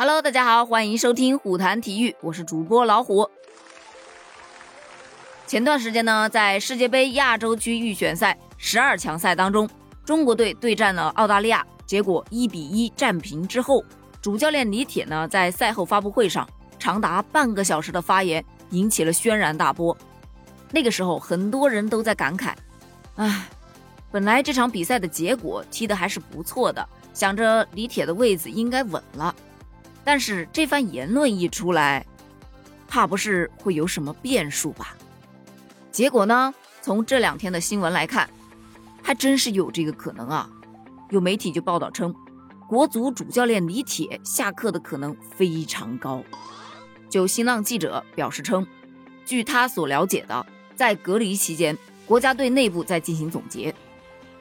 Hello，大家好，欢迎收听虎谈体育，我是主播老虎。前段时间呢，在世界杯亚洲区预选赛十二强赛当中，中国队对战了澳大利亚，结果一比一战平之后，主教练李铁呢在赛后发布会上长达半个小时的发言，引起了轩然大波。那个时候，很多人都在感慨：唉，本来这场比赛的结果踢得还是不错的，想着李铁的位子应该稳了。但是这番言论一出来，怕不是会有什么变数吧？结果呢？从这两天的新闻来看，还真是有这个可能啊！有媒体就报道称，国足主教练李铁下课的可能非常高。就新浪记者表示称，据他所了解的，在隔离期间，国家队内部在进行总结，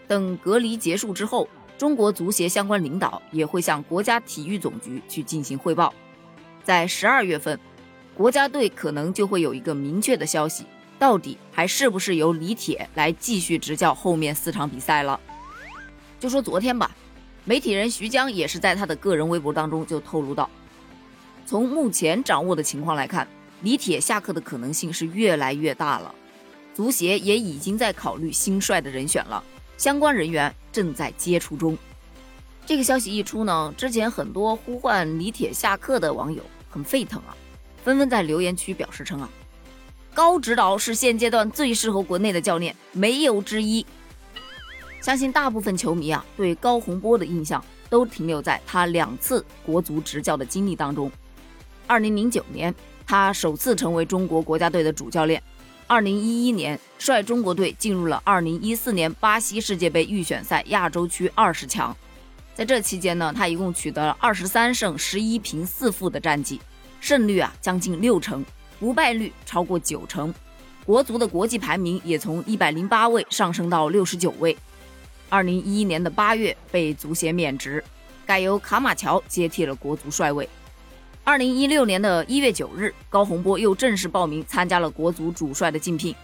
等隔离结束之后。中国足协相关领导也会向国家体育总局去进行汇报，在十二月份，国家队可能就会有一个明确的消息，到底还是不是由李铁来继续执教后面四场比赛了？就说昨天吧，媒体人徐江也是在他的个人微博当中就透露到，从目前掌握的情况来看，李铁下课的可能性是越来越大了，足协也已经在考虑新帅的人选了。相关人员正在接触中。这个消息一出呢，之前很多呼唤李铁下课的网友很沸腾啊，纷纷在留言区表示称啊，高指导是现阶段最适合国内的教练，没有之一。相信大部分球迷啊，对高洪波的印象都停留在他两次国足执教的经历当中。二零零九年，他首次成为中国国家队的主教练。二零一一年，率中国队进入了二零一四年巴西世界杯预选赛亚洲区二十强。在这期间呢，他一共取得了二十三胜十一平四负的战绩，胜率啊将近六成，不败率超过九成。国足的国际排名也从一百零八位上升到六十九位。二零一一年的八月被足协免职，改由卡马乔接替了国足帅位。二零一六年的一月九日，高洪波又正式报名参加了国足主帅的竞聘。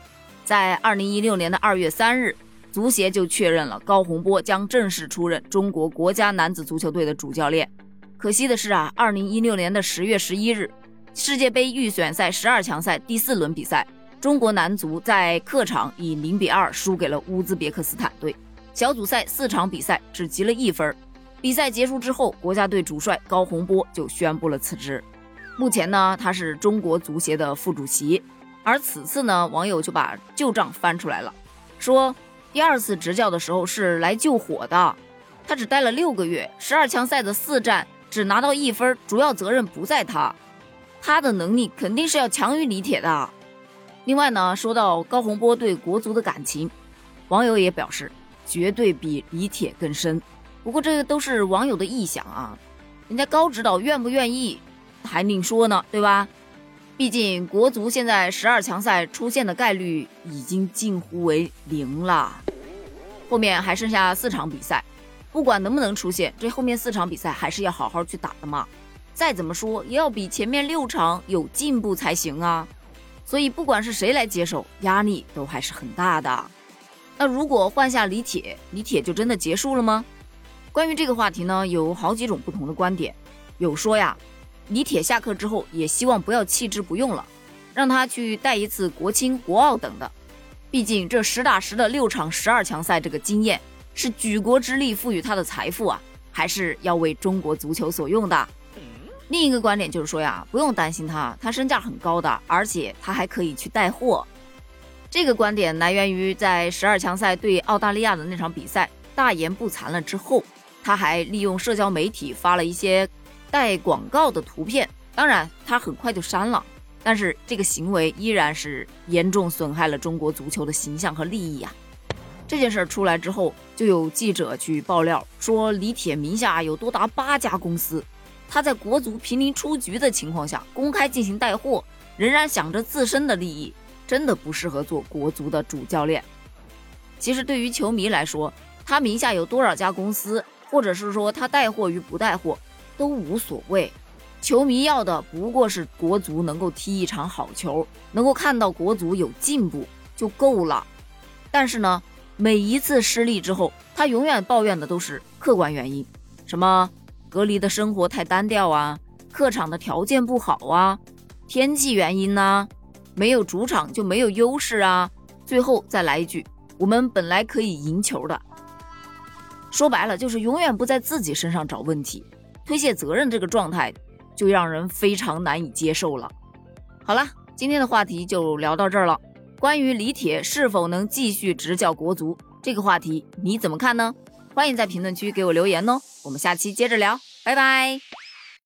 在二零一六年的二月三日，足协就确认了高洪波将正式出任中国国家男子足球队的主教练。可惜的是啊，二零一六年的十月十一日，世界杯预选赛十二强赛第四轮比赛，中国男足在客场以零比二输给了乌兹别克斯坦队。小组赛四场比赛只积了一分。比赛结束之后，国家队主帅高洪波就宣布了辞职。目前呢，他是中国足协的副主席。而此次呢，网友就把旧账翻出来了，说第二次执教的时候是来救火的，他只待了六个月，十二强赛的四战只拿到一分，主要责任不在他，他的能力肯定是要强于李铁的。另外呢，说到高洪波对国足的感情，网友也表示绝对比李铁更深。不过这个都是网友的臆想啊，人家高指导愿不愿意还另说呢，对吧？毕竟国足现在十二强赛出现的概率已经近乎为零了，后面还剩下四场比赛，不管能不能出现，这后面四场比赛还是要好好去打的嘛。再怎么说也要比前面六场有进步才行啊。所以不管是谁来接手，压力都还是很大的。那如果换下李铁，李铁就真的结束了吗？关于这个话题呢，有好几种不同的观点。有说呀，李铁下课之后也希望不要弃之不用了，让他去带一次国青、国奥等的。毕竟这实打实的六场十二强赛，这个经验是举国之力赋予他的财富啊，还是要为中国足球所用的。另一个观点就是说呀，不用担心他，他身价很高的，而且他还可以去带货。这个观点来源于在十二强赛对澳大利亚的那场比赛大言不惭了之后。他还利用社交媒体发了一些带广告的图片，当然他很快就删了。但是这个行为依然是严重损害了中国足球的形象和利益呀。这件事出来之后，就有记者去爆料说，李铁名下有多达八家公司，他在国足濒临出局的情况下公开进行带货，仍然想着自身的利益，真的不适合做国足的主教练。其实对于球迷来说，他名下有多少家公司？或者是说他带货与不带货都无所谓，球迷要的不过是国足能够踢一场好球，能够看到国足有进步就够了。但是呢，每一次失利之后，他永远抱怨的都是客观原因，什么隔离的生活太单调啊，客场的条件不好啊，天气原因呐，没有主场就没有优势啊。最后再来一句，我们本来可以赢球的。说白了就是永远不在自己身上找问题，推卸责任这个状态就让人非常难以接受了。好了，今天的话题就聊到这儿了。关于李铁是否能继续执教国足这个话题，你怎么看呢？欢迎在评论区给我留言哦。我们下期接着聊，拜拜。